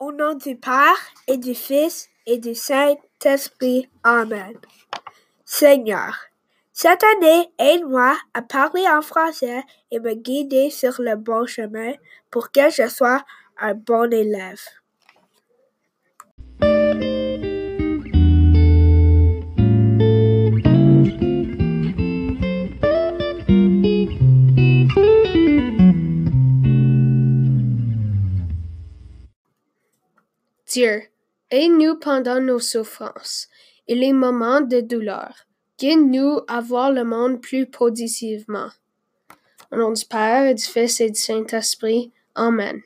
Au nom du Père et du Fils et du Saint-Esprit. Amen. Seigneur, cette année, aide-moi à parler en français et me guider sur le bon chemin pour que je sois un bon élève. Dieu, aide-nous pendant nos souffrances et les moments de douleur. Guide-nous à voir le monde plus positivement. Au nom du Père, du Fils et du Saint-Esprit. Amen.